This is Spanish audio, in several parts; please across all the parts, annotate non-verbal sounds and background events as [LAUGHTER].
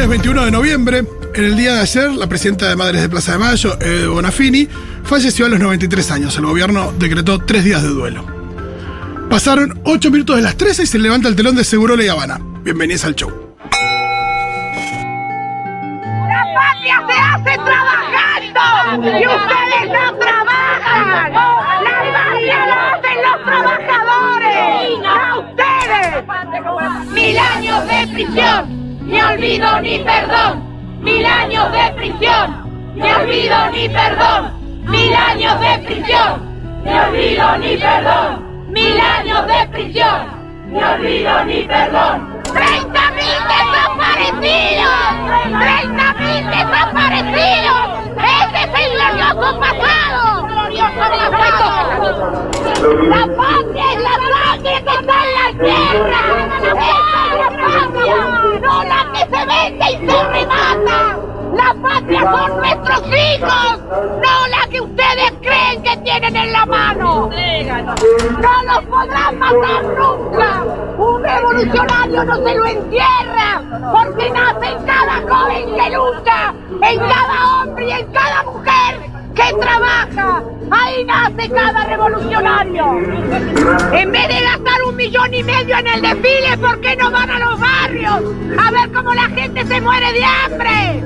lunes 21 de noviembre, en el día de ayer, la presidenta de Madres de Plaza de Mayo, Ede Bonafini, falleció a los 93 años. El gobierno decretó tres días de duelo. Pasaron 8 minutos de las 13 y se levanta el telón de Seguro y Habana. Bienvenidos al show. La patria se hace trabajando y ustedes no trabajan. La patria la hacen los trabajadores, no ustedes. Mil años de prisión, ni olvido ni perdón. Mil años de prisión, ni olvido ni perdón. Mil años de prisión, ni olvido ni perdón. Mil años de prisión, ni olvido ni perdón. ¡Treinta mil desaparecidos! ¡Treinta mil desaparecidos! ¡Ese es el glorioso pasado! ¡La patria es la sangre que está en la tierra! ¡Esa es la patria! ¡No la que se vende y se remata! ¡La patria son nuestros hijos! ¡No la que ustedes creen que tienen en la mano! ¡No los podrán matar nunca! ¡Un revolucionario no se lo entierra! ¡Porque nace en cada joven que lucha! ¡En cada hombre y en cada mujer! Que trabaja. Ahí nace cada revolucionario. En vez de gastar un millón y medio en el desfile, ¿por qué no van a los barrios? A ver cómo la gente se muere de hambre.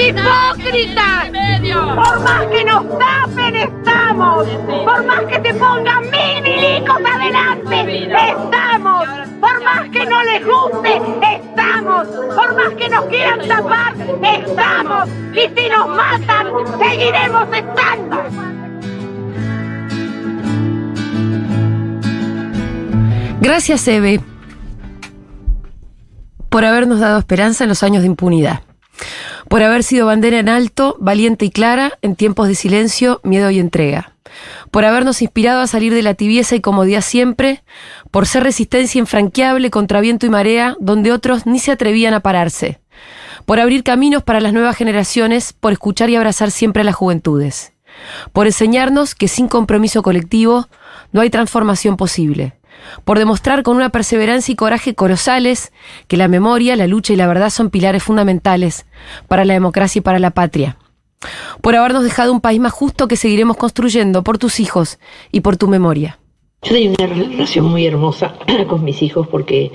¡Hipócritas! Por más que nos tapen, estamos. Por más que te pongan mil milicos adelante, estamos. Por más que no les guste, estamos. Por más que nos quieran tapar, estamos. Y si nos matan, seguiremos Gracias, Eve, por habernos dado esperanza en los años de impunidad. Por haber sido bandera en alto, valiente y clara en tiempos de silencio, miedo y entrega. Por habernos inspirado a salir de la tibieza y comodidad siempre. Por ser resistencia infranqueable contra viento y marea, donde otros ni se atrevían a pararse. Por abrir caminos para las nuevas generaciones, por escuchar y abrazar siempre a las juventudes. Por enseñarnos que sin compromiso colectivo no hay transformación posible por demostrar con una perseverancia y coraje colosales que la memoria, la lucha y la verdad son pilares fundamentales para la democracia y para la patria. Por habernos dejado un país más justo que seguiremos construyendo por tus hijos y por tu memoria. Yo tenía una relación muy hermosa [CLEARS THROAT] con mis hijos porque,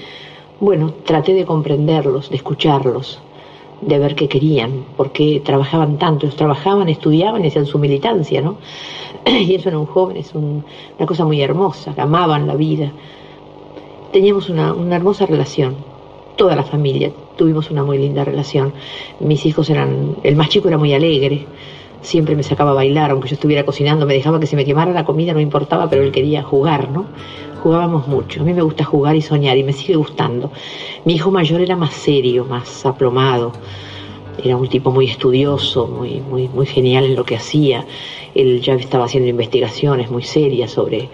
bueno, traté de comprenderlos, de escucharlos, de ver qué querían, por qué trabajaban tanto. Ellos trabajaban, estudiaban y hacían su militancia, ¿no? [CLEARS THROAT] Y eso en un joven es una cosa muy hermosa, amaban la vida. Teníamos una, una hermosa relación, toda la familia tuvimos una muy linda relación. Mis hijos eran, el más chico era muy alegre, siempre me sacaba a bailar, aunque yo estuviera cocinando, me dejaba que se me quemara la comida, no importaba, pero él quería jugar, ¿no? Jugábamos mucho. A mí me gusta jugar y soñar y me sigue gustando. Mi hijo mayor era más serio, más aplomado. Era un tipo muy estudioso, muy, muy, muy genial en lo que hacía. Él ya estaba haciendo investigaciones muy serias sobre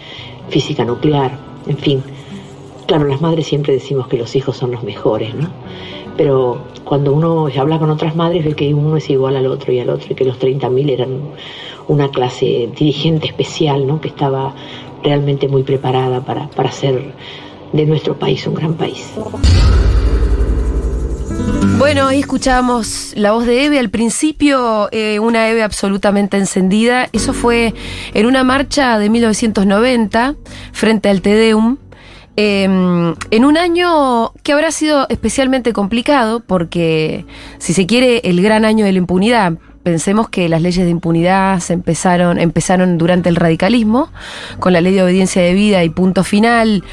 física nuclear, en fin. Claro, las madres siempre decimos que los hijos son los mejores, ¿no? Pero cuando uno habla con otras madres ve que uno es igual al otro y al otro y que los 30.000 eran una clase dirigente especial, ¿no? Que estaba realmente muy preparada para, para hacer de nuestro país un gran país. Bueno, ahí escuchábamos la voz de Eve al principio, eh, una Eve absolutamente encendida. Eso fue en una marcha de 1990 frente al Tedeum. Em, en un año que habrá sido especialmente complicado porque, si se quiere, el gran año de la impunidad, Pensemos que las leyes de impunidad se empezaron, empezaron durante el radicalismo, con la ley de obediencia de vida y punto final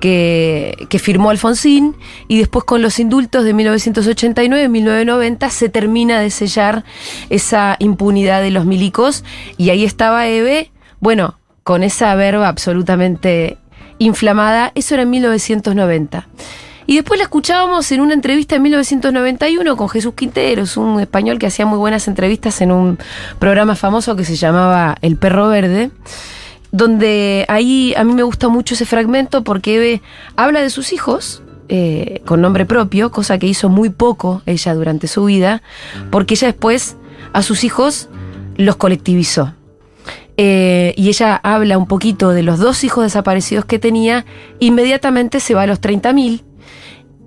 que, firmó Alfonsín, y después con los indultos de 1989 y 1990 se termina de sellar esa impunidad de los milicos, y ahí estaba Eve, bueno, con esa verba absolutamente inflamada, eso era en 1990. Y después la escuchábamos en una entrevista en 1991 con Jesús Quinteros, un español que hacía muy buenas entrevistas en un programa famoso que se llamaba El Perro Verde, donde ahí a mí me gusta mucho ese fragmento porque habla de sus hijos, eh, con nombre propio, cosa que hizo muy poco ella durante su vida, porque ella después a sus hijos los colectivizó. Eh, y ella habla un poquito de los dos hijos desaparecidos que tenía, inmediatamente se va a los 30.000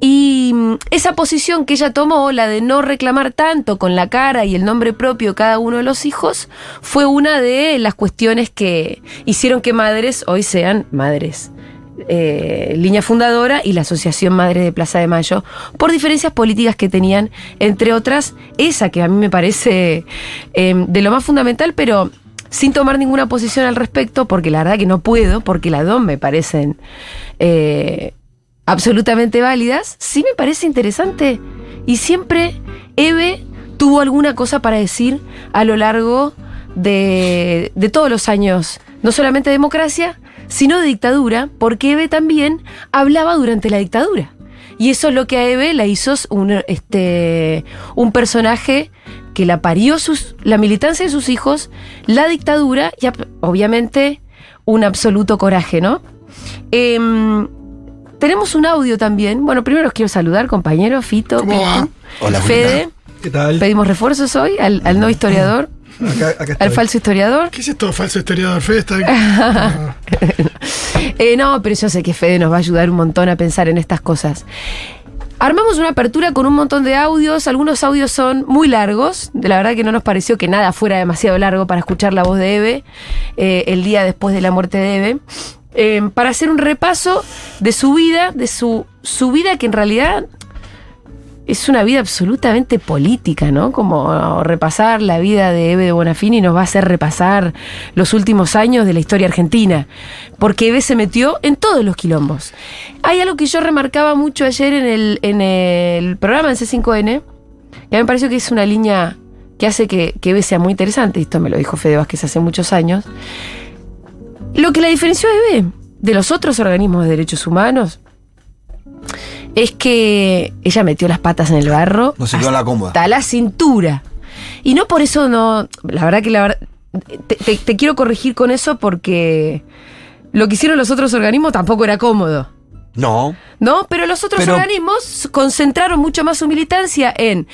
Y mm, esa posición que ella tomó, la de no reclamar tanto con la cara y el nombre propio cada uno de los hijos, fue una de las cuestiones que hicieron que madres hoy sean madres. eh, línea fundadora y la Asociación Madre de Plaza de Mayo, por diferencias políticas que tenían, entre otras, esa que a mí me parece eh, de lo más fundamental, pero sin tomar ninguna posición al respecto, porque la verdad que no puedo, porque las dos me parecen eh, absolutamente válidas, sí me parece interesante. Y siempre Eve tuvo alguna cosa para decir a lo largo de, de todos los años, no solamente de democracia, sino de dictadura, porque Eve también hablaba durante la dictadura. Y eso es lo que a Eve la hizo un, este, un personaje que la parió sus, la militancia de sus hijos, la dictadura y obviamente un absoluto coraje, ¿no? Em, tenemos un audio también. Bueno, primero os quiero saludar, compañero, Fito. ¿Cómo va? Hola, Fede. ¿Qué tal? Pedimos refuerzos hoy al, al no historiador, Acá, acá al falso historiador. ¿Qué es esto falso historiador? Fede está [LAUGHS] Eh, no, pero yo sé que Fede nos va a ayudar un montón a pensar en estas cosas. Armamos una apertura con un montón de audios. Algunos audios son muy largos. De la verdad que no nos pareció que nada fuera demasiado largo para escuchar la voz de Eve eh, el día después de la muerte de Eve. Eh, para hacer un repaso de su vida, de su, su vida que en realidad es una vida absolutamente política, ¿no? Como repasar la vida de Eve de Bonafini nos va a hacer repasar los últimos años de la historia argentina, porque Eve se metió en todos los quilombos. Hay algo que yo remarcaba mucho ayer en el, en el programa en C5N, y a mí me pareció que es una línea que hace que, que Eve sea muy interesante, esto me lo dijo Fede Vázquez hace muchos años. Lo que la diferenció a Eve de los otros organismos de derechos humanos es que ella metió las patas en el barro. No se quedó en la cómoda. Hasta la cintura. Y no por eso no. La verdad que la verdad. Te, te- te quiero corregir con eso porque lo que hicieron los otros organismos tampoco era cómodo. No. ¿No? Pero los otros Pero- organismos concentraron mucho más su militancia en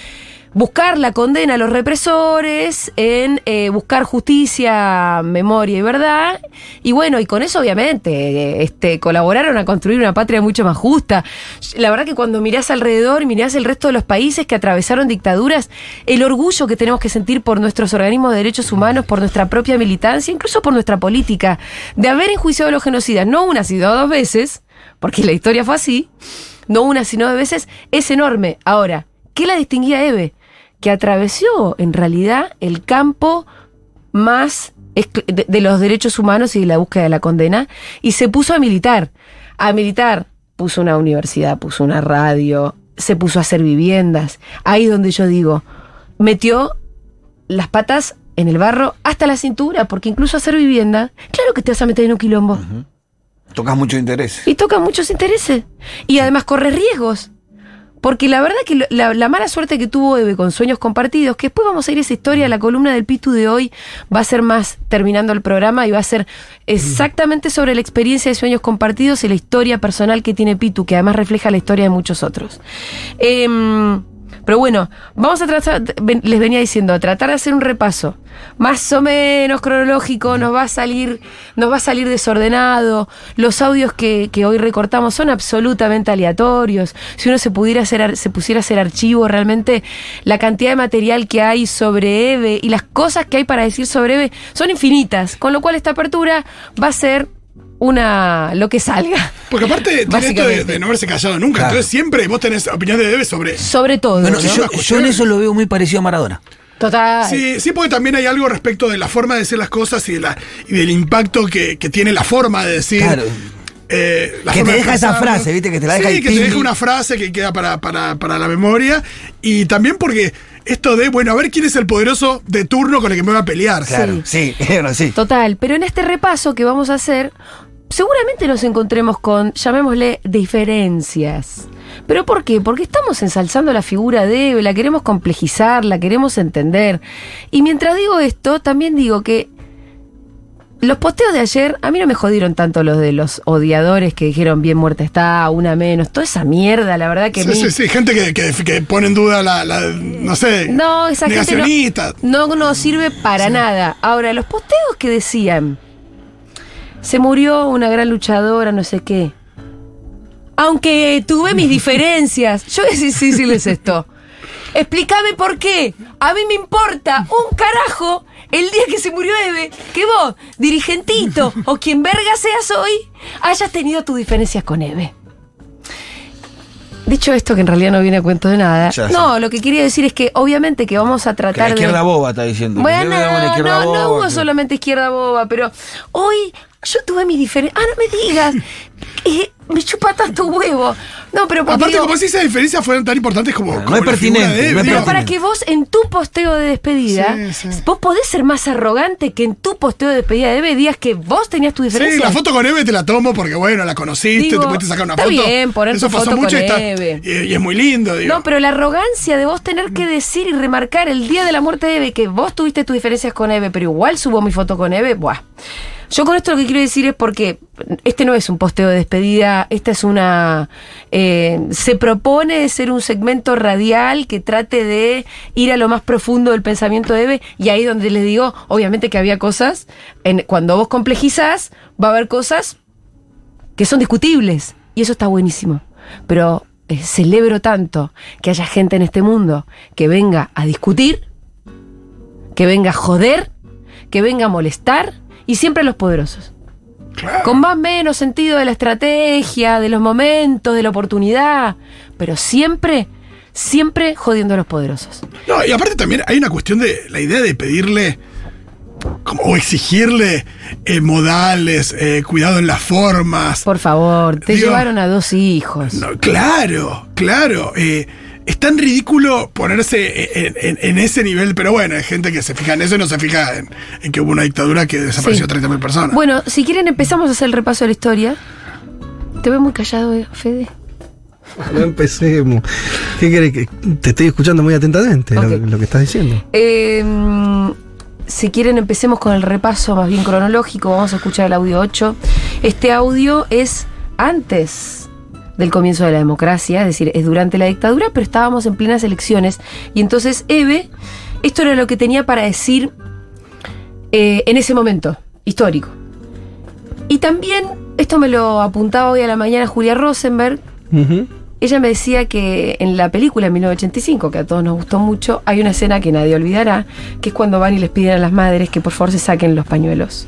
buscar la condena a los represores, en eh, buscar justicia, memoria y verdad. Y bueno, y con eso obviamente eh, este, colaboraron a construir una patria mucho más justa. La verdad que cuando mirás alrededor, mirás el resto de los países que atravesaron dictaduras, el orgullo que tenemos que sentir por nuestros organismos de derechos humanos, por nuestra propia militancia, incluso por nuestra política, de haber enjuiciado a los genocidas, no una, sino dos veces, porque la historia fue así, no una, sino dos veces, es enorme. Ahora, ¿qué la distinguía Eve? Que atravesó en realidad el campo más de, de los derechos humanos y de la búsqueda de la condena y se puso a militar. A militar, puso una universidad, puso una radio, se puso a hacer viviendas. Ahí donde yo digo, metió las patas en el barro hasta la cintura, porque incluso hacer vivienda, claro que te vas a meter en un quilombo. Tocas mucho interés. Y toca muchos intereses. Y además corre riesgos. Porque la verdad que la, la mala suerte que tuvo Eve con Sueños Compartidos, que después vamos a ir a esa historia, la columna del Pitu de hoy va a ser más terminando el programa y va a ser exactamente sobre la experiencia de Sueños Compartidos y la historia personal que tiene Pitu, que además refleja la historia de muchos otros. Em, pero bueno, vamos a tratar, les venía diciendo, a tratar de hacer un repaso más o menos cronológico, nos va a salir, nos va a salir desordenado. Los audios que, que hoy recortamos son absolutamente aleatorios. Si uno se pudiera hacer, se pusiera a hacer archivo, realmente la cantidad de material que hay sobre Eve y las cosas que hay para decir sobre Eve son infinitas. Con lo cual esta apertura va a ser una lo que salga. Porque aparte [LAUGHS] tiene esto de, no haberse callado nunca. Claro. Entonces siempre vos tenés opinión de Debe sobre. Sobre todo. Bueno, ¿no? yo, yo en eso lo veo muy parecido a Maradona. Total. Sí, sí, porque también hay algo respecto de la forma de decir las cosas y, de la, y del impacto que, que tiene la forma de decir. Claro. eh, la Que forma te de deja esa frase, ¿viste? Que te la deja Sí, ahí, que te pim, deja una frase que queda para, para, para la memoria. Y también porque esto de, bueno, a ver quién es el poderoso de turno con el que me voy a pelear. Claro, sí, [LAUGHS] bueno, sí. Total, pero en este repaso que vamos a hacer, seguramente nos encontremos con, llamémosle, diferencias. ¿Pero por qué? Porque estamos ensalzando la figura de la queremos complejizar, la queremos entender. Y mientras digo esto, también digo que los posteos de ayer, a mí no me jodieron tanto los de los odiadores que dijeron bien muerta está, una menos, toda esa mierda, la verdad que Sí, mí- sí, sí, gente que, que, que pone en duda la, la- no sé, No, esa gente no, no nos sirve para nada. Ahora, los posteos que decían, se murió una gran luchadora, no sé qué. aunque tuve mis [LAUGHS] diferencias, yo voy a decir- decirles esto. Explícame por qué. A mí me importa un carajo el día que se murió Eve, que vos, dirigentito o quien verga seas hoy, hayas tenido tus diferencias con Eve. Dicho esto, que en realidad no viene a cuento de nada. Ya, no, lo que quería decir es que obviamente que vamos a Que tratar la de. izquierda boba está diciendo. Bueno, Que no, no boba, hubo que- solamente izquierda boba, pero hoy yo tuve mi diferencia. Ah, no me digas. [LAUGHS] Eh, me chupa tanto huevo. No, pero porque Aparte, digo- como si esas diferencias fueran tan importantes como. No como es pertinente, de Eve, no es digo. Pero para que vos en tu posteo de despedida, Sí, sí. vos podés ser más arrogante que en tu posteo de despedida de Eve digas que vos tenías tu diferencia. Sí, la foto con Eve te la tomo porque, bueno, la conociste, Digo, te pudiste sacar una está foto. bien poner Eso tu pasó foto mucho con y, está- Eve. y, y es muy lindo, digo. No, pero la arrogancia de vos tener que decir y remarcar el día de la muerte de Eve que vos tuviste tus diferencias con Eve, pero igual subo mi foto con Eve, buah. Yo con esto lo que quiero decir es porque este no es un posteo de despedida, esta es una... eh, se propone ser un segmento radial que trate de ir a lo más profundo del pensamiento de Eve y ahí donde les digo, obviamente que había cosas, en, cuando vos complejizás, va a haber cosas que son discutibles y eso está buenísimo. Pero eh, celebro tanto que haya gente en este mundo que venga a discutir, que venga a joder, que venga a molestar y siempre a los poderosos. Claro. Con más o menos sentido de la estrategia, de los momentos, de la oportunidad, pero siempre, siempre jodiendo a los poderosos. No, y aparte también hay una cuestión de la idea de pedirle como, o exigirle eh, modales, eh, cuidado en las formas. Por favor, te Digo, llevaron a dos hijos. No, claro, claro. eh, es tan ridículo ponerse en, en- en ese nivel, pero bueno, hay gente que se fija en eso y no se fija en, en que hubo una dictadura que desapareció Sí. 30.000 personas. Bueno, si quieren empezamos a hacer el repaso de la historia. Te veo muy callado, eh, Fede. No empecemos. ¿Qué querés que.? Te estoy escuchando muy atentamente lo- que estás diciendo. Eh, si quieren, empecemos con el repaso más bien cronológico. Vamos a escuchar el audio 8. Este audio es antes del comienzo de la democracia, es decir, es durante la dictadura, pero estábamos en plenas elecciones. Y entonces Eve, esto era lo que tenía para decir eh, en ese momento histórico. Y también, esto me lo apuntaba hoy a la mañana Julia Rosenberg. Ella me decía que en la película en 1985, que a todos nos gustó mucho, hay una escena que nadie olvidará, que es cuando van y les piden a las madres que por favor se saquen los pañuelos.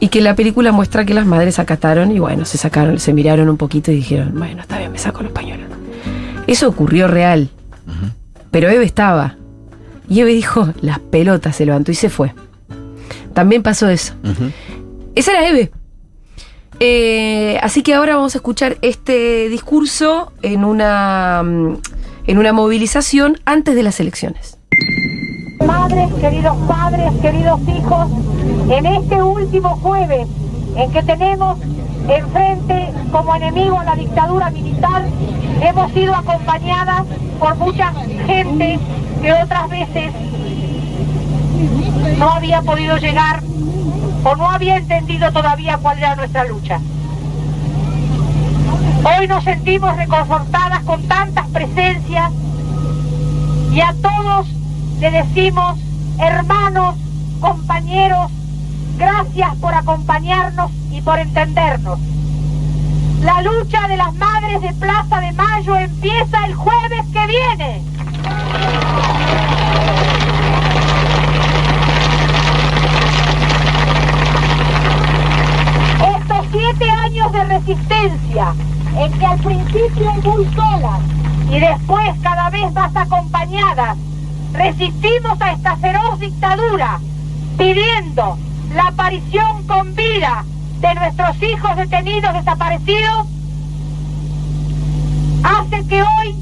Y que la película muestra que las madres acataron y bueno, se sacaron, se miraron un poquito y dijeron, bueno, está bien, me saco los pañuelos. Eso ocurrió real. Pero Eve estaba. Y Eve dijo, las pelotas, se levantó y se fue. También pasó eso. Esa era Eve. Eh, así que ahora vamos a escuchar este discurso en una, mm, en una movilización antes de las elecciones. Madres, queridos padres, queridos hijos, en este último jueves en que tenemos enfrente como enemigo a la dictadura militar, hemos sido acompañadas por mucha gente que otras veces no había podido llegar o no había entendido todavía cuál era nuestra lucha. Hoy nos sentimos reconfortadas con tantas presencias y a todos le decimos, hermanos, compañeros, gracias por acompañarnos y por entendernos. La lucha de las madres de Plaza de Mayo empieza el jueves que viene. Estos siete años de resistencia, en que al principio muy solas y después cada vez más acompañadas, resistimos a esta feroz dictadura, pidiendo la aparición con vida de nuestros hijos detenidos desaparecidos, hace que hoy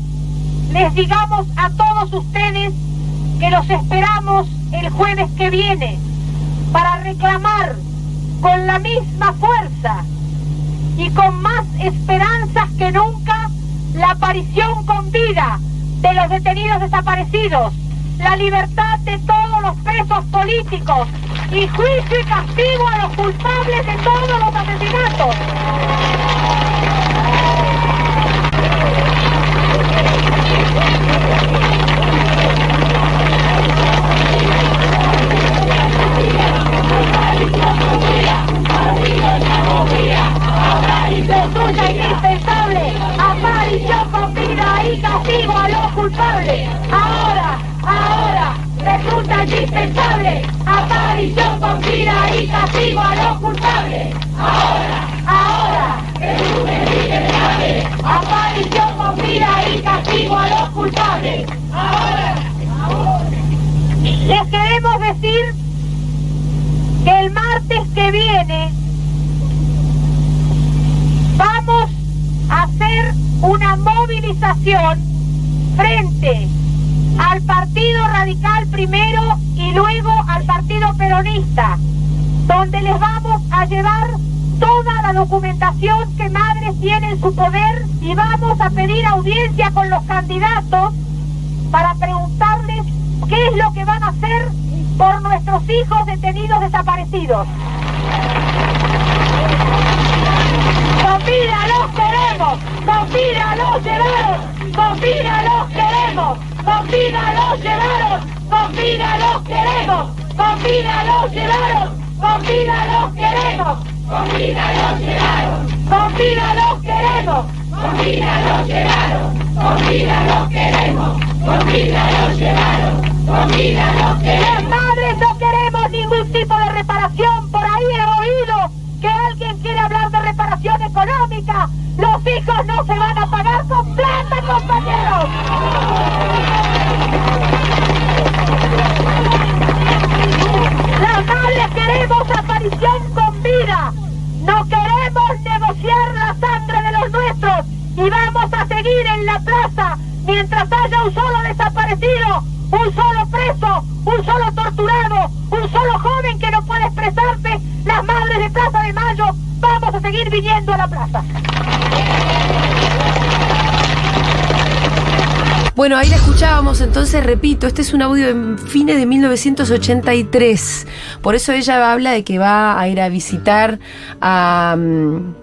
les digamos a todos ustedes que los esperamos el jueves que viene para reclamar con la misma fuerza y con más esperanzas que nunca la aparición con vida de los detenidos desaparecidos, la libertad de todos los presos políticos y juicio y castigo a los culpables de todos los asesinatos. Desaparecidos. Con vida los queremos, con vida los llevaron, con vida los queremos, con vida los llevaron, con vida los queremos, con vida los llevaron, con vida los queremos, con vida los llevaron, con vida los queremos, con vida los llevaron, con vida los queremos, con vida los llevaron, con vida los queremos. Madres no queremos ningún tipo de reparación, por ahí he oído que alguien quiere hablar de reparación económica. Los hijos no se van a pagar con plata, compañeros. Las queremos aparición con vida. No queremos negociar la sangre de los nuestros. Y vamos a seguir en la plaza mientras haya un solo desaparecido, un solo preso, un solo torturado, un solo joven que no puede expresarse. Las madres de Plaza de Mayo vamos a seguir viniendo a la plaza. Bueno, ahí la escuchábamos, entonces repito, este es un audio de fines de 1983. Por eso ella habla de que va a ir a visitar a, mm,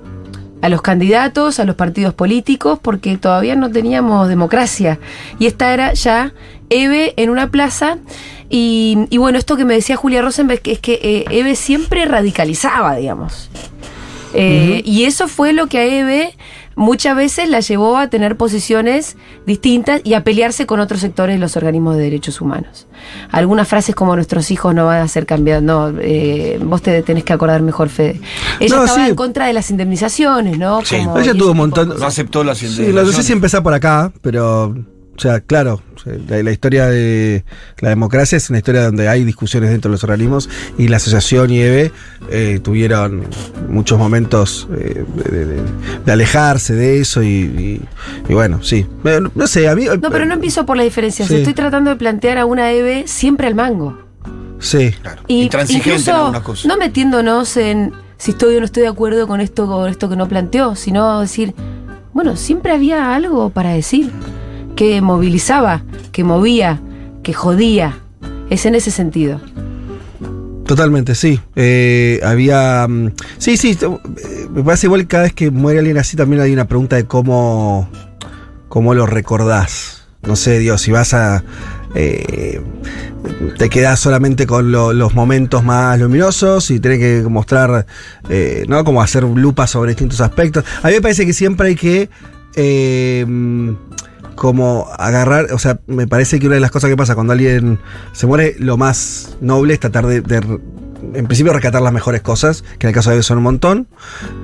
a los candidatos, a los partidos políticos, porque todavía no teníamos democracia. Y esta era ya Eve en una plaza. Y, y bueno, esto que me decía Julia Rosenberg, es que eh, Eve siempre radicalizaba, digamos. Eh, Y eso fue lo que a Eve muchas veces la llevó a tener posiciones distintas y a pelearse con otros sectores de los organismos de derechos humanos. Algunas frases como nuestros hijos no van a ser cambiados, no, eh, vos te tenés que acordar mejor, Fede. Ella No, estaba sí. en contra de las indemnizaciones, ¿no? Sí. Como- Ella tuvo un montón. No aceptó las Sí, no sé si empezar por acá, pero. O sea, claro, la, la historia de la democracia es una historia donde hay discusiones dentro de los organismos y la asociación y EVE eh, tuvieron muchos momentos eh, de, de- de alejarse de eso y, y- y bueno, sí. Eh, No, no sé, a mí. No, pero no empiezo por la diferencia. Sí. Estoy tratando de plantear a una Eve siempre al mango. Sí. Claro. Y Intransigente en incluso algunas cosas. no metiéndonos en si estoy o no estoy de acuerdo con esto con esto que no planteó, sino decir, bueno, siempre había algo para decir que movilizaba, que movía, que jodía. Es en ese sentido. Totalmente, sí. Eh, había. mm, Sí, sí. eh, Me parece igual que cada vez que muere alguien así también hay una pregunta de cómo. cómo lo recordás. No sé, Dios, si vas a. eh, te quedás solamente con lo- los momentos más luminosos y tenés que mostrar, ¿no? Como hacer lupas sobre distintos aspectos. A mí me parece que siempre hay que. Como agarrar, o sea, me parece que una de las cosas que pasa cuando alguien se muere, lo más noble es tratar de, en principio, rescatar las mejores cosas, que en el caso de Eve son un montón.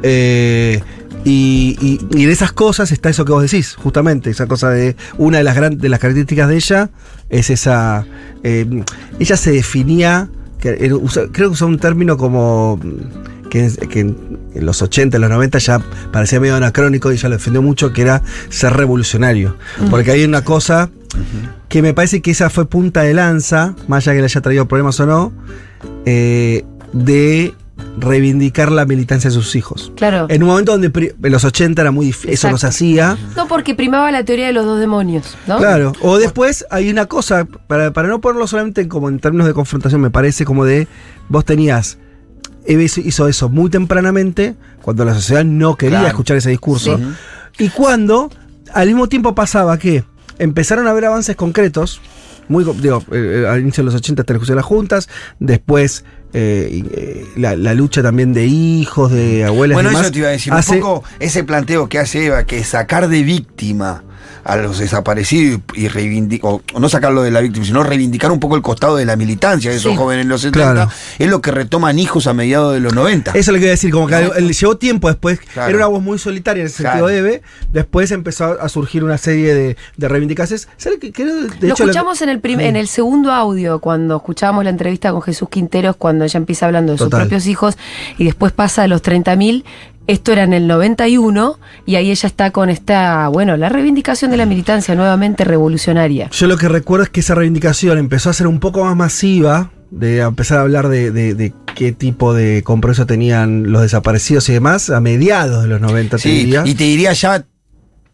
Eh, y, y- y de esas cosas está eso que vos decís, justamente, esa cosa de una de las, gran- de las características de ella es esa... eh, ella se definía, creo que usó un término como... Que, que en los 80, en los 90 ya parecía medio anacrónico y ella lo defendió mucho, que era ser revolucionario. Porque hay una cosa que me parece que esa fue punta de lanza, más allá que le haya traído problemas o no, eh, de reivindicar la militancia de sus hijos. Claro. En un momento donde en los 80 era muy difícil, eso no se hacía. No porque primaba la teoría de los dos demonios, ¿no? Claro. O después hay una cosa, para, para no ponerlo solamente como en términos de confrontación, me parece como de vos tenías. Hizo- eso muy tempranamente, cuando la sociedad no quería Claro. escuchar ese discurso. Sí. Y cuando al mismo tiempo pasaba que empezaron a haber avances concretos, muy, digo, eh, eh, al inicio de los 80 está la de las juntas, después eh, eh, la, la lucha también de hijos, de abuelas Bueno, y demás, eso te iba a decir. hace- Un poco ese planteo que hace Eva, que sacar de víctima a los desaparecidos y, reivindicar, o no sacarlo de la víctima, sino reivindicar un poco el costado de la militancia de esos Sí. jóvenes en los 70, Claro. es lo que retoman hijos a mediados de los 90. Eso es lo que iba a decir, como que él llevó tiempo después. Claro. Era una voz muy solitaria en ese Claro. sentido de Eve. Después empezó a surgir una serie de, de reivindicaciones. ¿Sabe qué? Lo hecho, escuchamos en el prim- en el segundo audio, cuando escuchábamos la entrevista con Jesús Quinteros, cuando ella empieza hablando de sus propios hijos y después pasa a los 30.000. Esto era en el 91 y ahí ella está con esta, bueno, la reivindicación de la militancia nuevamente revolucionaria. Yo lo que recuerdo es que esa reivindicación empezó a ser un poco más masiva, de empezar a hablar de, de- de qué tipo de compromiso tenían los desaparecidos y demás, a mediados de los 90, te Sí, diría. y te diría ya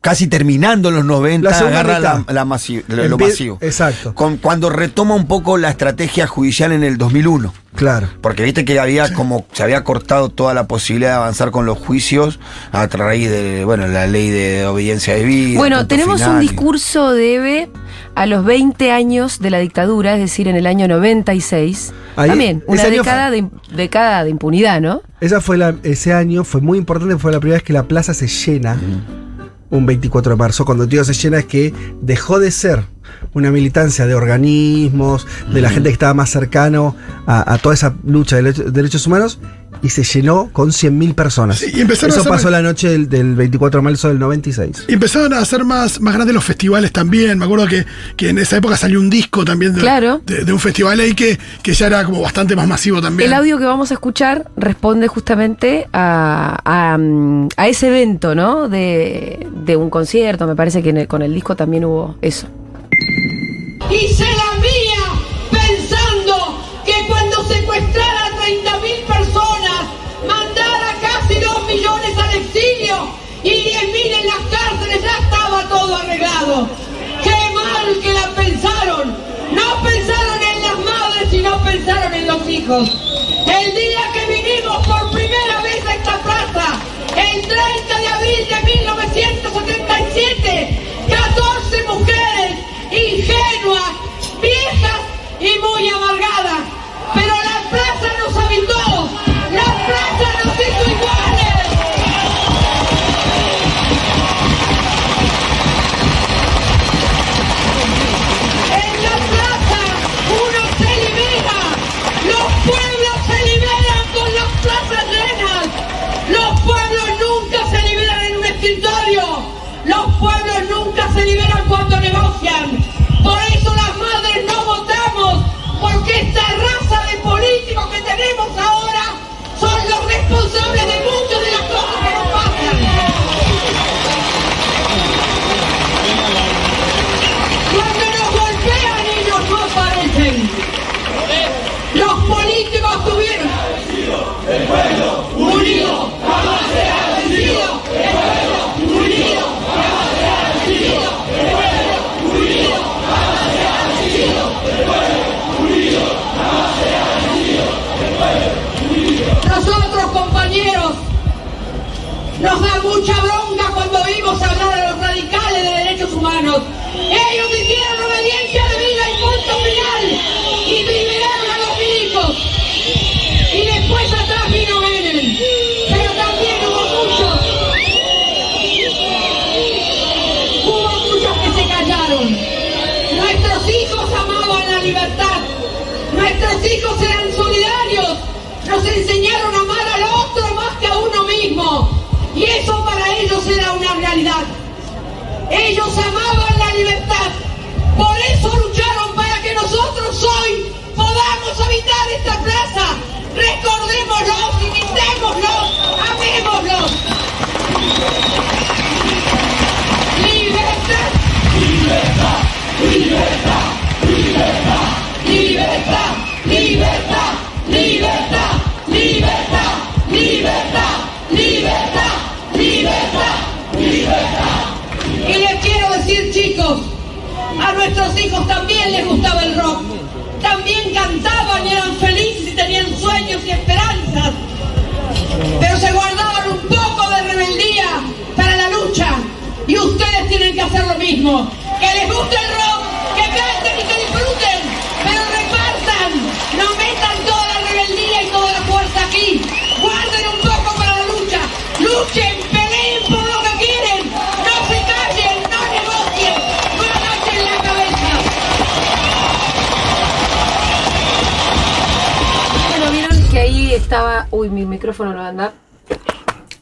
casi terminando los 90, La agarra la, mitad. la masi- lo, masivo. Exacto. Con- cuando retoma un poco la estrategia judicial en el 2001. Claro. Porque viste que había como se había cortado toda la posibilidad de avanzar con los juicios a raíz de bueno la ley de obediencia de vida. Bueno, tenemos final un y- discurso de Eve a los 20 años de la dictadura, es decir, en el año 96. Ahí, También, una década fue- de, década de impunidad, ¿no? Esa fue la, ese año, fue muy importante, fue la primera vez que la plaza se llena. Un 24 de marzo, cuando digo se llena es que dejó de ser una militancia de organismos, de la gente que estaba más cercano a, a toda esa lucha de derechos- humanos, y se llenó con 100.000 personas. Sí, y empezaron Eso pasó la noche del, del 24 de marzo del 96. Y empezaron a hacer más, más grandes los festivales también. Me acuerdo que, que en esa época salió un disco también de, Claro. de, de un festival ahí que, que ya era como bastante más masivo también. El audio que vamos a escuchar responde justamente a, a, mm, a ese evento, ¿no? De, de un concierto, me parece que en el- con el disco también hubo eso. Hice la mía pensando que cuando secuestrara a 30.000 personas, mandara casi 2 millones al exilio y 10.000 en las cárceles, ya estaba todo arreglado. ¡Qué mal que la pensaron! No pensaron en las madres, sino pensaron en los hijos. El día que vinimos por primera vez a esta plaza, el 30 de abril de 1977, muy amargadas. Pero la plaza nos habitó, la plaza nos hizo iguales. En la plaza uno se libera, los pueblos se liberan con las plazas llenas, los pueblos nunca se liberan en un escritorio, los pueblos nunca se liberan cuando negocian.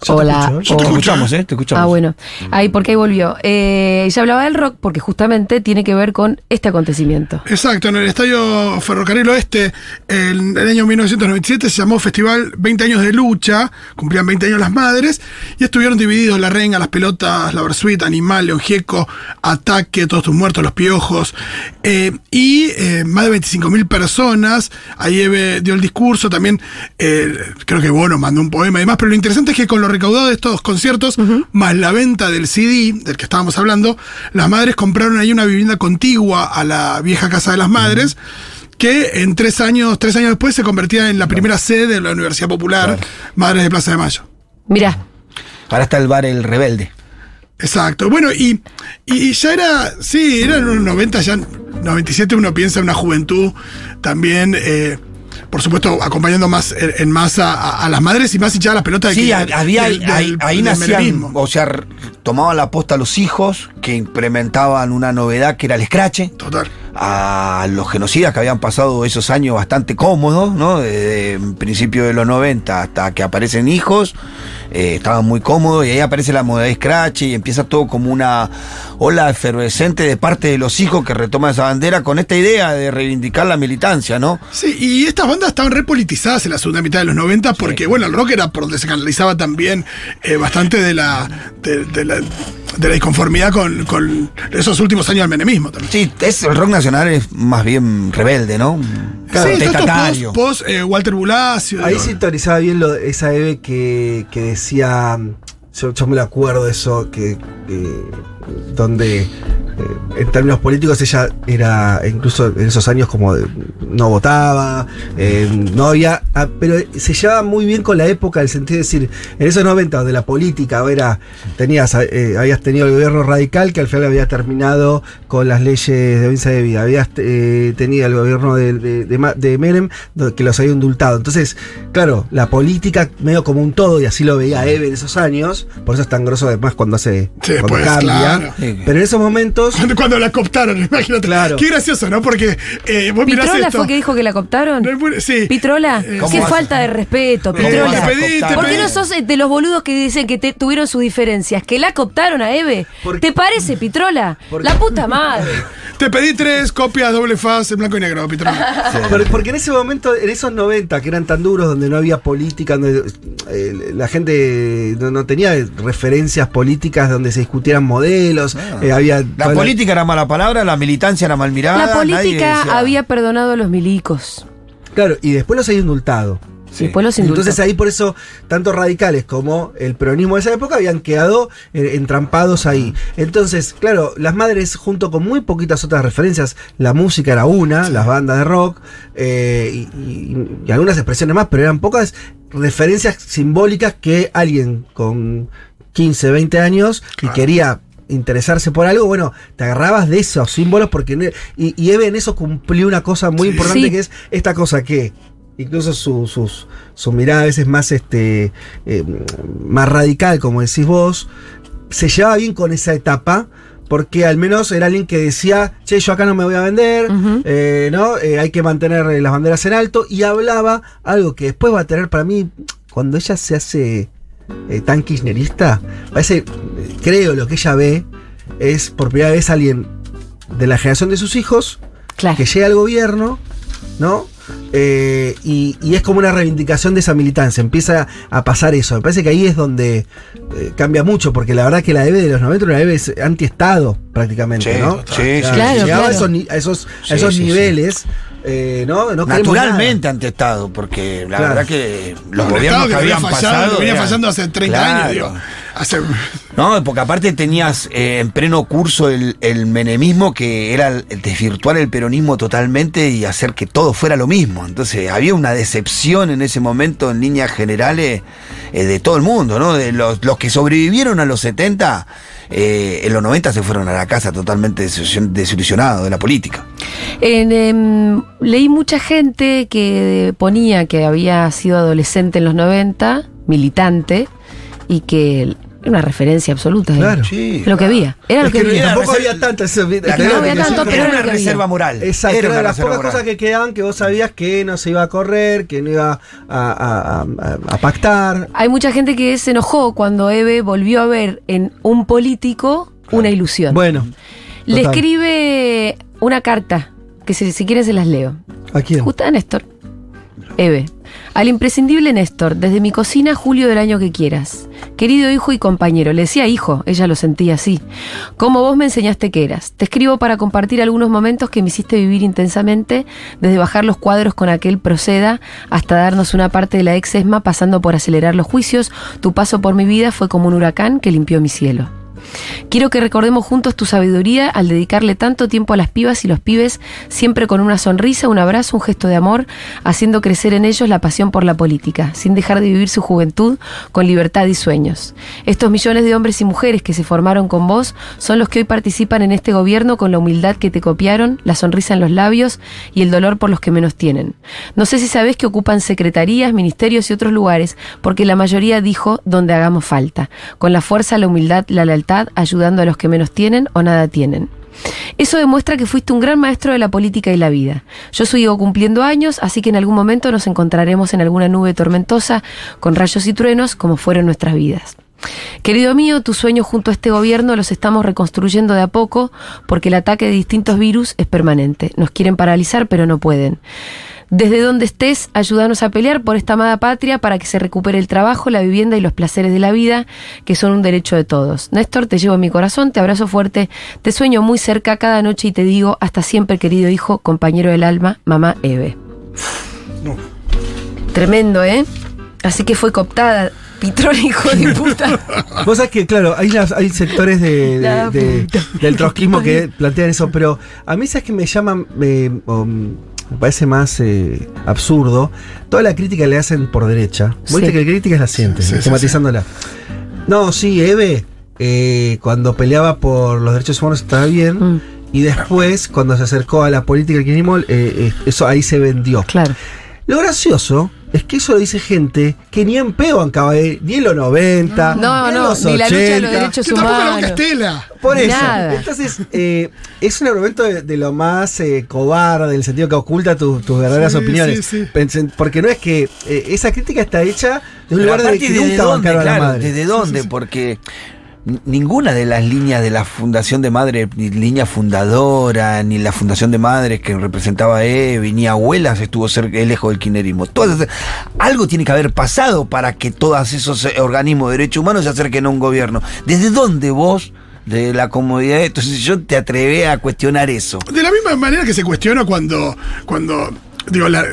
Yo te Hola. te escuchamos, ¿eh? Te escuchamos. Ah, bueno. Ahí, porque ahí volvió. Eh, ya hablaba del rock porque justamente tiene que ver con este acontecimiento. Exacto, en el Estadio Ferrocarril Oeste, en el año 1997 se llamó Festival 20 años de lucha, cumplían 20 años las madres, y estuvieron divididos La Renga, Las Pelotas, La Versuit, Animal, León Gieco, Ataque, Todos tus muertos, Los Piojos, eh, y eh, más de 25.000 personas, ahí Eve dio el discurso, también eh, creo que Bono mandó un poema y demás, pero lo interesante es que con lo recaudado de estos conciertos, más la venta del CD, del que estábamos hablando, las madres compraron ahí una vivienda contigua a la vieja casa de las madres. Que en tres años, tres años después se convertía en la primera sede de la Universidad Popular, Madres de Plaza de Mayo. Mirá, Ahora está el bar El Rebelde. Exacto. Bueno, y, y ya era, sí, eran unos 90, ya 97 uno piensa en una juventud también, eh, por supuesto, acompañando más en, masa a, a las madres y más hinchada las pelotas de Sí, que- había, del- ahí, del- ahí nacían, o sea, tomaban la posta a los hijos que implementaban una novedad que era el escrache. Total. a los genocidas que habían pasado esos años bastante cómodos, ¿no? Desde el principio de los 90 hasta que aparecen hijos, eh, estaban muy cómodos y ahí aparece la modalidad Scratch y empieza todo como una ola efervescente de parte de los hijos que retoman esa bandera con esta idea de reivindicar la militancia, ¿no? Sí, y estas bandas estaban repolitizadas en la segunda mitad de los 90 porque, bueno, el rock era por donde se canalizaba también eh, bastante de la, de, de la, de la disconformidad con, con esos últimos años del menemismo también. Sí, es, el rock nacional es más bien rebelde, ¿no? sí, estos Contestatario. post, post, eh, Walter Bulacio. Ahí sintonizaba bien lo, esa Eve que, que decía. Yo, yo me lo acuerdo de eso, que, que- donde eh, en términos políticos ella era, incluso en esos años, como de- no votaba, eh, no había. ah, pero se llevaba muy bien con la época, en el sentido de decir, en esos 90 donde la política era. Tenías, eh, habías tenido el gobierno radical que al final había terminado con las leyes de audiencia de vida, habías eh, tenido el gobierno de, de, de Menem que los había indultado. Entonces, claro, la política medio como un todo, y así lo veía Eve en esos años, por eso es tan grosso además cuando hace Sí, cuando pues, cambia. claro. Pero en esos momentos. Cuando, cuando la cooptaron, [LAUGHS] imagínate. Claro. Qué gracioso, ¿no? Porque eh, vos mirás ¿Pitrola esto. fue que dijo que la cooptaron? No sí. ¿Pitrola? Eh, ¿Cómo Qué vas falta de respeto, ¿Cómo Pitrola. pedí? ¿Por qué no sos eh, de los boludos que dicen que te- tuvieron sus diferencias? ¿Que la cooptaron a Eve? Porque- ¿Te parece, Pitrola? Porque- La puta madre. [LAUGHS] Te pedí tres copias doble faz en blanco y negro. [LAUGHS] Por- Porque en ese momento, en esos 90, que eran tan duros, donde no había política, donde eh, la gente no, no tenía referencias políticas donde se discutieran modelos, Ah. eh, había... La política era mala palabra, la militancia era mal mirada. La política decía- había perdonado a los milicos. Claro, y después los había indultado. Sí. Después los indultó. Entonces ahí por eso tanto radicales como el peronismo de esa época habían quedado eh, entrampados ahí. Entonces, claro, las madres junto con muy poquitas otras referencias, la música era una, las bandas de rock eh, y, y- y algunas expresiones más, pero eran pocas referencias simbólicas que alguien con 15, 20 años y Claro. quería interesarse por algo, bueno, te agarrabas de esos símbolos porque y, y Eve en eso cumplió una cosa muy Sí. importante Sí. que es esta cosa que incluso su, sus- su mirada a veces más este eh, más radical, como decís vos, se llevaba bien con esa etapa. Porque al menos era alguien que decía, che, yo acá no me voy a vender, eh, ¿no? Eh, hay que mantener las banderas en alto. Y hablaba algo que después va a tener para mí, cuando ella se hace eh, tan kirchnerista, parece, eh, creo, lo que ella ve es por primera vez alguien de la generación de sus hijos Claro. que llega al gobierno, ¿no? Eh, y, y es como una reivindicación de esa militancia, empieza a pasar eso. Me parece que ahí es donde eh, cambia mucho, porque la verdad que la EVE de los 90 era una EVE anti-estado prácticamente, Sí, ¿no? sí, Claro, llegaba a esos, a esos, a Sí, esos sí, sí. niveles, eh, ¿no? No Naturalmente nada. ante Estado, porque la Claro. verdad que los gobiernos que habían fallando, pasado. que venía fallando hace 30 Claro. años, digo. Hace, No, porque aparte tenías eh, en pleno curso el, el menemismo que era el- desvirtuar el peronismo totalmente y hacer que todo fuera lo mismo. Entonces había una decepción en ese momento en líneas generales eh, de todo el mundo, ¿no? De los, los que sobrevivieron a los 70, eh, en los 90 se fueron a la casa totalmente desilusion- desilusionados de la política. En, em, leí mucha gente que ponía que había sido adolescente en los 90, militante, y que Era una referencia absoluta. Eve. Claro. Sí, Lo que había. Era lo que que había. tampoco había tanto eso. La que no había era tanto, pero era era una reserva moral. Exacto, Era una de las pocas moral. cosas que quedaban que vos sabías que no se iba a correr, que no iba a, a- a- a- a pactar. Hay mucha gente que se enojó cuando Eve volvió a ver en un político una ilusión. Bueno. Le total. escribe una carta, que si, si quieren se las leo. ¿A quién? Justo a Néstor. Eve. Al imprescindible Néstor, desde mi cocina, julio del año que quieras. Querido hijo y compañero, le decía hijo, ella lo sentía así. Como vos me enseñaste que eras. Te escribo para compartir algunos momentos que me hiciste vivir intensamente, desde bajar los cuadros con aquel proceda hasta darnos una parte de la ex ESMA, pasando por acelerar los juicios. Tu paso por mi vida fue como un huracán que limpió mi cielo. Quiero que recordemos juntos tu sabiduría al dedicarle tanto tiempo a las pibas y los pibes, siempre con una sonrisa, un abrazo, un gesto de amor, haciendo crecer en ellos la pasión por la política, sin dejar de vivir su juventud con libertad y sueños. Estos millones de hombres y mujeres que se formaron con vos son los que hoy participan en este gobierno con la humildad que te copiaron, la sonrisa en los labios y el dolor por los que menos tienen. No sé si sabés que ocupan secretarías, ministerios y otros lugares, porque la mayoría dijo donde hagamos falta, con la fuerza, la humildad, la lealtad, ayudando a los que menos tienen o nada tienen. Eso demuestra que fuiste un gran maestro de la política y la vida. Yo sigo cumpliendo años, así que en algún momento nos encontraremos en alguna nube tormentosa, con rayos y truenos, como fueron nuestras vidas. Querido mío, tus sueños junto a este gobierno los estamos reconstruyendo de a poco porque el ataque de distintos virus es permanente. Nos quieren paralizar, pero no pueden. Desde donde estés, ayúdanos a pelear por esta amada patria para que se recupere el trabajo, la vivienda y los placeres de la vida, que son un derecho de todos. Néstor, te llevo en mi corazón, te abrazo fuerte, te sueño muy cerca cada noche y te digo, hasta siempre, querido hijo, compañero del alma, mamá Eve. Tremendo, ¿eh? Así que fue cooptada. Pitrón, hijo de puta. [LAUGHS] Vos sabés que, claro, hay, las- hay sectores de, de- La de- puta. del trotskismo que [LAUGHS] plantean eso, pero a mí, ¿sabes que me llama? eh, me parece más eh, absurdo. Toda la crítica le hacen por derecha. Sí. Viste que la crítica es la siguiente, Sí, tematizándola. No, sí, Eve, eh, cuando peleaba por los derechos humanos estaba bien. Mm. Y después, cuando se acercó a la política del kirchnerismo, eh, eh, eso ahí se vendió. Claro. Lo gracioso es que eso lo dice gente que ni en peo acaba de, ni en los 90, No, ni en no, los ni la lucha de los 80. derechos Que humanos. banca Estela. Por eso. Nada. Entonces, eh, es un argumento de, de lo más eh, cobarde, en el sentido que oculta tu- tus verdaderas Sí, opiniones. sí, sí. Pensen- porque no es que eh, esa crítica está hecha de un Pero lugar de que ¿desde nunca dónde? bancaron a la Claro, madre. ¿Desde dónde? Porque ninguna de las líneas de la Fundación de Madres, ni línea fundadora, ni la Fundación de Madres que representaba a Evi, ni abuelas estuvo cerca, lejos del kirchnerismo. Todas algo tiene que haber pasado para que todos esos eh, organismos de derechos humanos se acerquen a un gobierno. ¿Desde dónde vos, de la comodidad, entonces yo te atrevé a cuestionar eso? De la misma manera que se cuestiona cuando, cuando digo, la-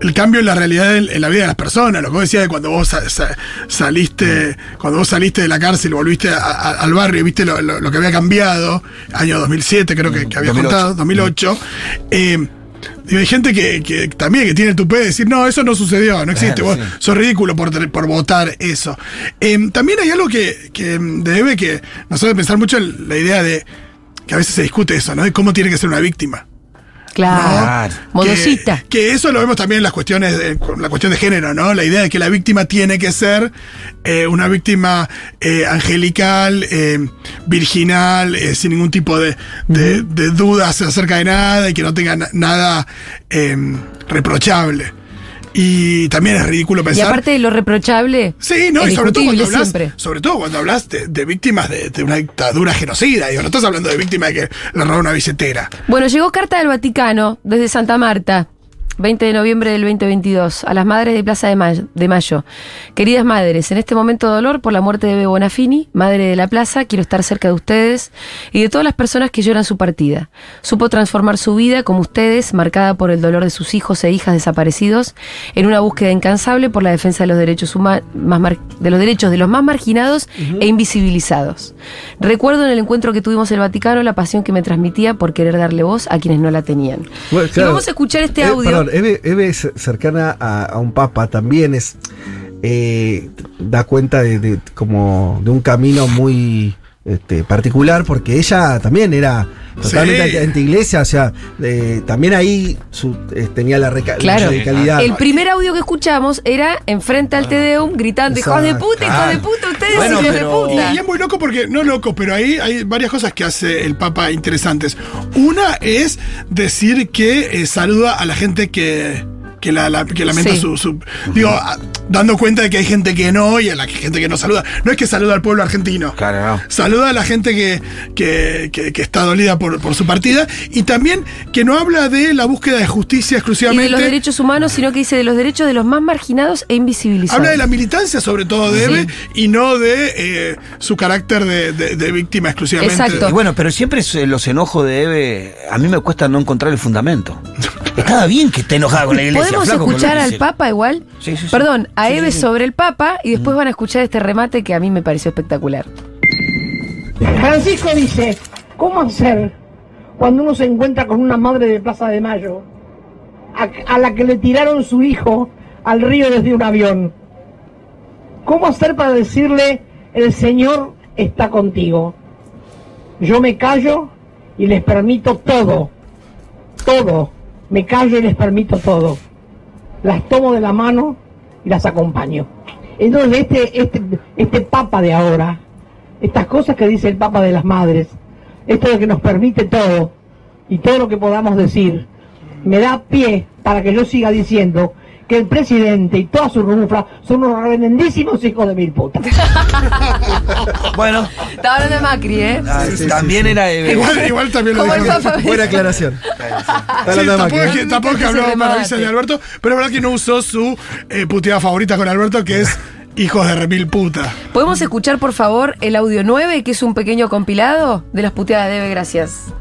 el cambio en la realidad en, en la vida de las personas. Lo que vos decías de cuando vos sa- sa- saliste, cuando vos saliste de la cárcel, volviste a- a- al barrio y viste lo, lo- lo que había cambiado, año 2007 creo que, que había 2008. contado, 2008. Eh, digo, hay gente que, que también que tiene el tupé de decir, no, eso no sucedió, no existe, Claro, vos sí. sos ridículo por, por votar eso. Eh, también hay algo que, que debe que nos hace pensar mucho en la idea de que a veces se discute eso, ¿no? De cómo tiene que ser una víctima. Claro. Claro. Modosita. Que, que eso lo vemos también en las cuestiones, de- con la cuestión de género, ¿no? La idea de que la víctima tiene que ser eh, una víctima eh, angelical, eh, virginal, eh, sin ningún tipo de, de- de dudas acerca de nada y que no tenga na- nada eh, reprochable. Y también es ridículo Y pensar. aparte de lo reprochable, Sí, no, y sobre todo cuando hablas, sobre todo cuando hablas de, de víctimas de, de una dictadura genocida, digo, no estás hablando de víctimas de que le robaron una billetera. Bueno, llegó carta del Vaticano desde Santa Marta. 20 de noviembre del 2022, a las madres de Plaza de Mayo, de Mayo. Queridas madres, en este momento de dolor por la muerte de Bebe Bonafini, madre de la plaza, quiero estar cerca de ustedes y de todas las personas que lloran su partida. Supo transformar su vida, como ustedes, marcada por el dolor de sus hijos e hijas desaparecidos, en una búsqueda incansable por la defensa de los derechos humanos, de los derechos de los más marginados e invisibilizados. Recuerdo en el encuentro que tuvimos en el Vaticano la pasión que me transmitía por querer darle voz a quienes no la tenían. Bueno, Y vamos a escuchar este Eh, audio. Eve, es cercana a, un papa también es. eh, da cuenta de, de- como de un camino muy este, particular, porque ella también era totalmente Sí. anti- anti-iglesia, o sea, eh, también ahí su- eh, tenía la, reca- Claro. la radicalidad. El primer audio que escuchamos era enfrente al Tedeum gritando, hijos de puta, hijos de puta, ustedes Bueno, hijos pero- de Y, puta. y es muy loco porque, no loco, pero ahí hay varias cosas que hace el Papa interesantes. Una es decir que eh, saluda a la gente que, que, la, la- que lamenta Sí. su, su- Digo, a- dando cuenta de que hay gente que no y a la gente que no saluda. No es que saluda al pueblo argentino. Claro, no. Saluda a la gente que, que, que- que está dolida por, por su partida y también que no habla de la búsqueda de justicia Y exclusivamente. de los derechos humanos, sino que dice de los derechos de los más marginados e invisibilizados. Habla de la militancia, sobre todo de Eve, y no de eh, su carácter de, de- de víctima exclusivamente. Exacto. Y bueno, pero siempre es- los enojos de Eve, a mí me cuesta no encontrar el fundamento. Estaba bien que esté enojada con la iglesia. ¿Podemos escuchar al. Papa igual? Sí, sí, sí. Perdón, a Sí, Eve sí, sí. sobre el Papa y después van a escuchar este remate que a mí me pareció espectacular. Francisco dice, ¿cómo hacer cuando uno se encuentra con una madre de Plaza de Mayo a, a la que le tiraron su hijo al río desde un avión? ¿Cómo hacer para decirle, el Señor está contigo? Yo me callo y les permito todo, todo, me callo y les permito todo. Las tomo de la mano y las acompaño. Entonces este, este, este papa de ahora, estas cosas que dice el Papa de las Madres, esto de que nos permite todo y todo lo que podamos decir, me da pie para que yo siga diciendo que el presidente y toda su rumufla son unos reverendísimos hijos de mil putas. [LAUGHS] Bueno, Estaba hablando de Macri, ¿eh? ah, también era Eve. Igual, igual también lo dijo. Buena aclaración. Tampoco, es Macri, que, ¿eh? tampoco que habló maravillas de Alberto, pero es verdad que no usó su eh, puteada favorita con Alberto, que es hijos de remil puta. ¿Podemos escuchar, por favor, el audio 9, que es un pequeño compilado de las puteadas de Eve? Gracias.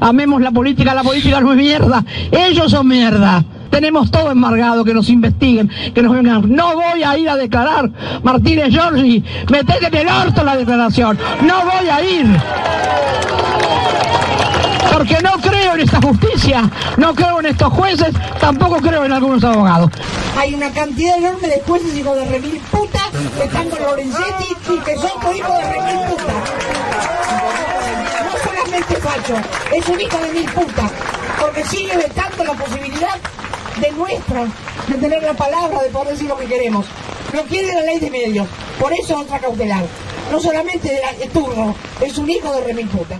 Amemos la política, la política no es mierda. Ellos son mierda. Tenemos todo embargado, que nos investiguen, que nos vengan. No voy a ir a declarar, Martínez Giorgi. Metete en el orto la declaración. No voy a ir. Porque no creo en esta justicia, no creo en estos jueces, tampoco creo en algunos abogados. Hay una cantidad enorme de jueces hijos de remil puta que están con Lorenzetti y que son hijos de remil puta facho, es un hijo de mil puta, porque sigue vetando la posibilidad de nuestra, de tener la palabra, de poder decir lo que queremos. No quiere la ley de medios, por eso otra cautelar. No solamente de, la, de turno, es un hijo de remil puta.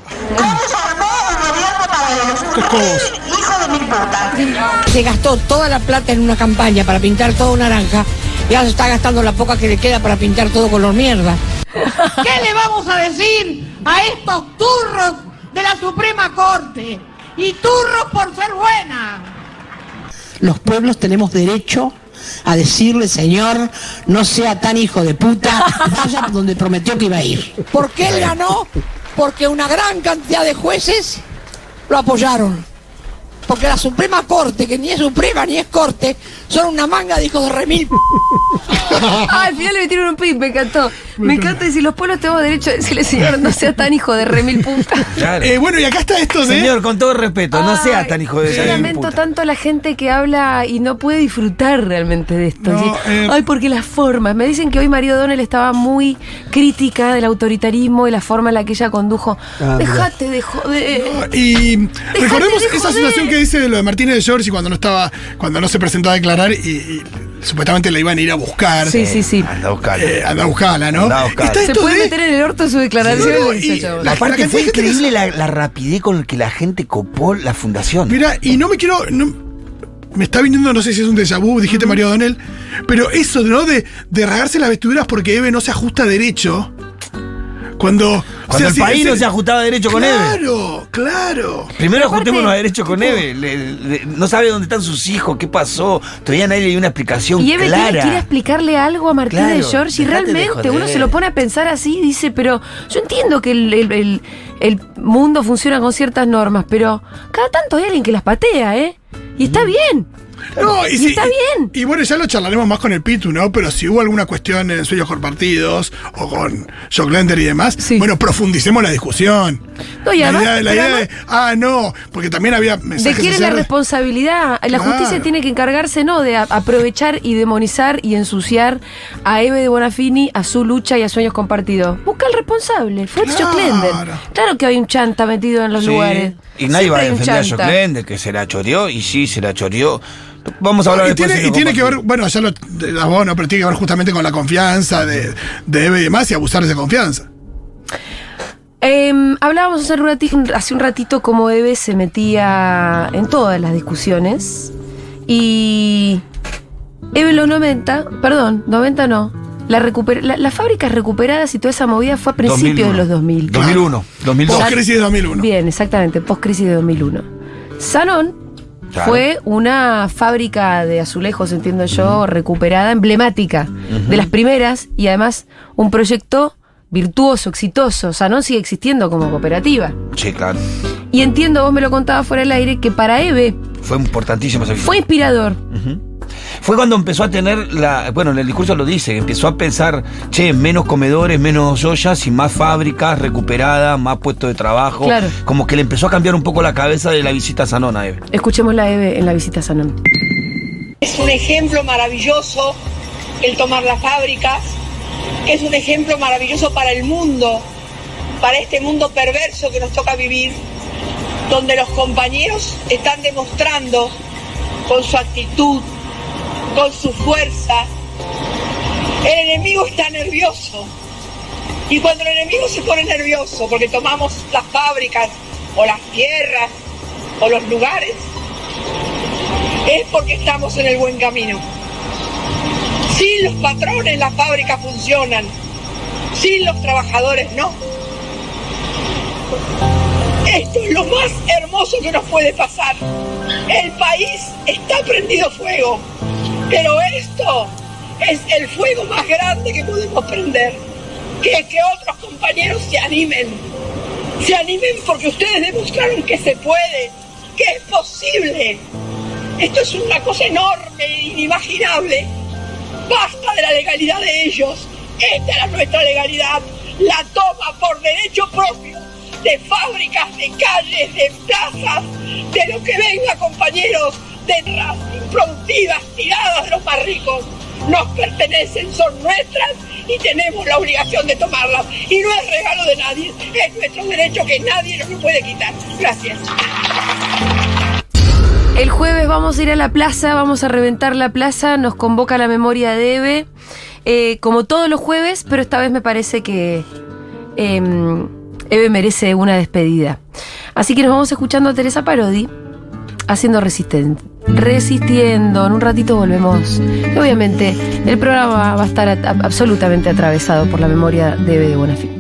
Se gastó toda la plata en una campaña para pintar todo naranja y ahora se está gastando la poca que le queda para pintar todo color mierda. ¿Qué le vamos a decir a estos turros de la Suprema Corte? Y turros por ser buena. Los pueblos tenemos derecho a decirle, señor, no sea tan hijo de puta, [LAUGHS] vaya donde prometió que iba a ir. ¿Por qué él ganó? Porque una gran cantidad de jueces lo apoyaron. Porque la Suprema Corte, que ni es Suprema ni es Corte, son una manga de hijos de remil. Ah, [LAUGHS] al final le metieron un pin, me encantó. Me encanta decir, los pueblos tenemos derecho a decirle, señor, no sea tan hijo de remil puta. Claro. Eh, bueno, y acá está esto de. Señor, con todo respeto, no sea tan hijo de Yo remil lamento puta. tanto a la gente que habla y no puede disfrutar realmente de esto. No, eh. Ay, porque las formas. Me dicen que hoy María O'Donnell estaba muy crítica del autoritarismo y la forma en la que ella condujo. Ah. Dejate de joder. Y recordemos de esa joder. situación que dice de lo de Martínez de Giorgi cuando no estaba, cuando no se presentó a declarar y, y supuestamente la iban a ir a buscar. Sí, sí, sí. Anda a buscarlo. Eh, anda a buscarla, ¿no? Anda a buscarla. Está Se puede de- meter en el orto su declaración. Sí, no, y 18. la- La parte cantidad fue increíble la, la rapidez con la que la gente copó la fundación. Mira, y no me quiero. no- me está viniendo, no sé si es un déjà vu, dijiste María O'Donnell, pero eso, ¿no? De, de rasgarse las vestiduras porque Eve no se ajusta derecho. Cuando. o Cuando sea, el si- país si- no se ajustaba derecho con Eve. Claro, claro. Primero ajustémonos a derecho con Eve. Le- le- no sabe dónde están sus hijos, qué pasó. Todavía nadie le dio una explicación Y Eve clara. quiere, quiere explicarle algo a Martín Claro, de George y realmente uno se lo pone a pensar así y dice, pero yo entiendo que el, el- el- el mundo funciona con ciertas normas, pero cada tanto hay alguien que las patea, ¿eh? Y está bien. No, y, está bien. Y bueno, ya lo charlaremos más con el Pitu, ¿no? Pero si hubo alguna cuestión en Sueños Compartidos o con Jock Lender y demás, Sí. bueno, profundicemos la discusión. No, y la además- idea, la pero idea además- de, ah, no, porque también había ¿De mensajes quién es la responsabilidad? La Claro. justicia tiene que encargarse, ¿no? De aprovechar y demonizar y ensuciar a Eve de Bonafini, a su lucha y a sueños compartidos. Busca al responsable, fue Claro. Jock Lender. Claro que hay un chanta metido en los Sí. lugares. Y nadie va a defender a chanta. Jock Lender, que se la choreó, y sí, se la choreó. Vamos a hablar y después. tiene, y tiene que ver, bueno, ya lo de la vos, ¿no? pero tiene que ver justamente con la confianza de, de Eve y demás y abusar de esa confianza. Em, hablábamos hace un, rati- hace un ratito cómo Eve se metía en todas las discusiones. Y Eve en los 90, perdón, 90 no. La, recuper- la- las fábricas recuperadas y toda esa movida fue a principios 2001. de los 2000. 2001, 2002. Post crisis de 2001. Bien, exactamente, post-crisis de 2001. Sanon Claro. fue una fábrica de azulejos, entiendo yo, recuperada, emblemática, de las primeras y además un proyecto virtuoso, exitoso. Sanon sigue existiendo como cooperativa. Sí, claro. Y entiendo, vos me lo contabas fuera del aire, que para Eve Fue importantísimo ese fue inspirador. Fue cuando empezó a tener la. Bueno, en el discurso lo dice, empezó a pensar, che, menos comedores, menos ollas y más fábricas recuperadas, más puestos de trabajo. Claro. Como que le empezó a cambiar un poco la cabeza de la visita a Sanona, Eve. Escuchemos la Eve en la visita a Sanon. Es un ejemplo maravilloso el tomar las fábricas, es un ejemplo maravilloso para el mundo, para este mundo perverso que nos toca vivir, donde los compañeros están demostrando con su actitud, con su fuerza. El enemigo está nervioso. Y cuando el enemigo se pone nervioso porque tomamos las fábricas o las tierras o los lugares, es porque estamos en el buen camino. Sin los patrones las fábricas funcionan, sin los trabajadores no. Esto es lo más hermoso que nos puede pasar. El país está prendido fuego, pero esto es el fuego más grande que podemos prender. Que, que otros compañeros se animen, se animen porque ustedes demostraron que se puede, que es posible. Esto es una cosa enorme e inimaginable. Basta de la legalidad de ellos. Esta es la nuestra legalidad. La toma por derecho propio de fábricas, de calles, de plazas, de lo que venga, compañeros, de tierras improductivas tiradas de los más ricos. Nos pertenecen, son nuestras y tenemos la obligación de tomarlas. Y no es regalo de nadie, es nuestro derecho que nadie nos lo puede quitar. Gracias. El jueves vamos a ir a la plaza, vamos a reventar la plaza, nos convoca la memoria de Eve, eh, como todos los jueves, pero esta vez me parece que eh, Eve merece una despedida. Así que nos vamos escuchando a Teresa Parodi haciendo resisten- resistiendo. En un ratito volvemos. Y obviamente el programa va a estar absolutamente atravesado por la memoria de Eve de Bonafini.